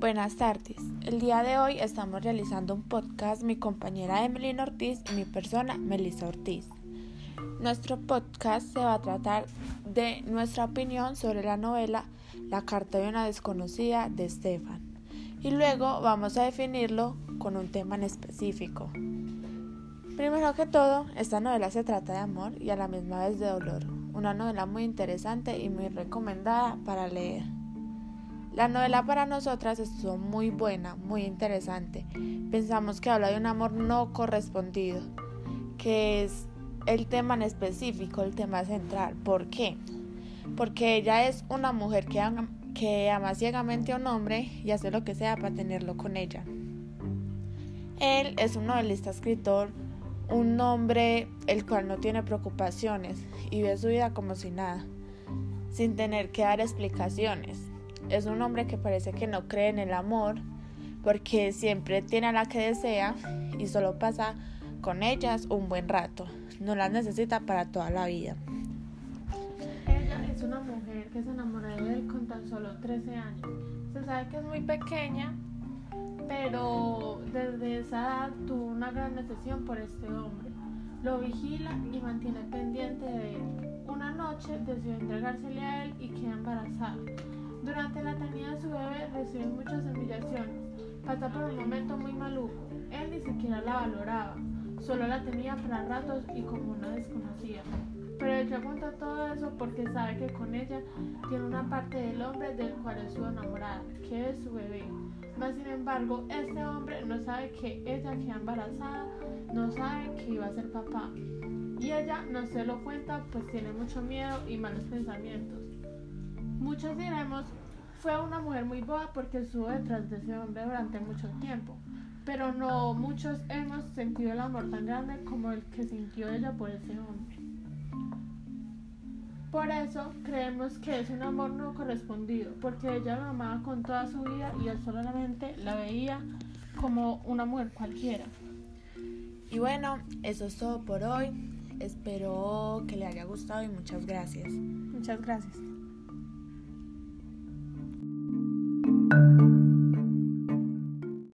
Buenas tardes. El día de hoy estamos realizando un podcast mi compañera Emily Ortiz y mi persona Melissa Ortiz. Nuestro podcast se va a tratar de nuestra opinión sobre la novela La carta de una desconocida de Stefan. Y luego vamos a definirlo con un tema en específico. Primero que todo, esta novela se trata de amor y a la misma vez de dolor. Una novela muy interesante y muy recomendada para leer. La novela para nosotras estuvo muy buena, muy interesante. Pensamos que habla de un amor no correspondido, que es el tema en específico, el tema central. ¿Por qué? Porque ella es una mujer que ama, que ama ciegamente a un hombre y hace lo que sea para tenerlo con ella. Él es un novelista escritor, un hombre el cual no tiene preocupaciones y ve su vida como si nada, sin tener que dar explicaciones es un hombre que parece que no cree en el amor porque siempre tiene a la que desea y solo pasa con ellas un buen rato. No las necesita para toda la vida. Ella es una mujer que se enamoró de él con tan solo 13 años. Se sabe que es muy pequeña, pero desde esa edad tuvo una gran necesidad por este hombre. Lo vigila y mantiene pendiente de él. Una noche decidió entregársele a él y queda embarazada. Su bebé recibe muchas humillaciones. Pasa por un momento muy maluco. Él ni siquiera la valoraba. Solo la tenía para ratos y como una desconocida. Pero ella aguanta todo eso porque sabe que con ella tiene una parte del hombre del cual es su enamorada, que es su bebé. Mas sin embargo, este hombre no sabe que ella queda embarazada, no sabe que iba a ser papá. Y ella no se lo cuenta pues tiene mucho miedo y malos pensamientos. Muchos diremos, fue una mujer muy boa porque estuvo detrás de ese hombre durante mucho tiempo, pero no muchos hemos sentido el amor tan grande como el que sintió ella por ese hombre. Por eso creemos que es un amor no correspondido, porque ella lo amaba con toda su vida y él solamente la veía como una mujer cualquiera. Y bueno, eso es todo por hoy. Espero que le haya gustado y muchas gracias. Muchas gracias.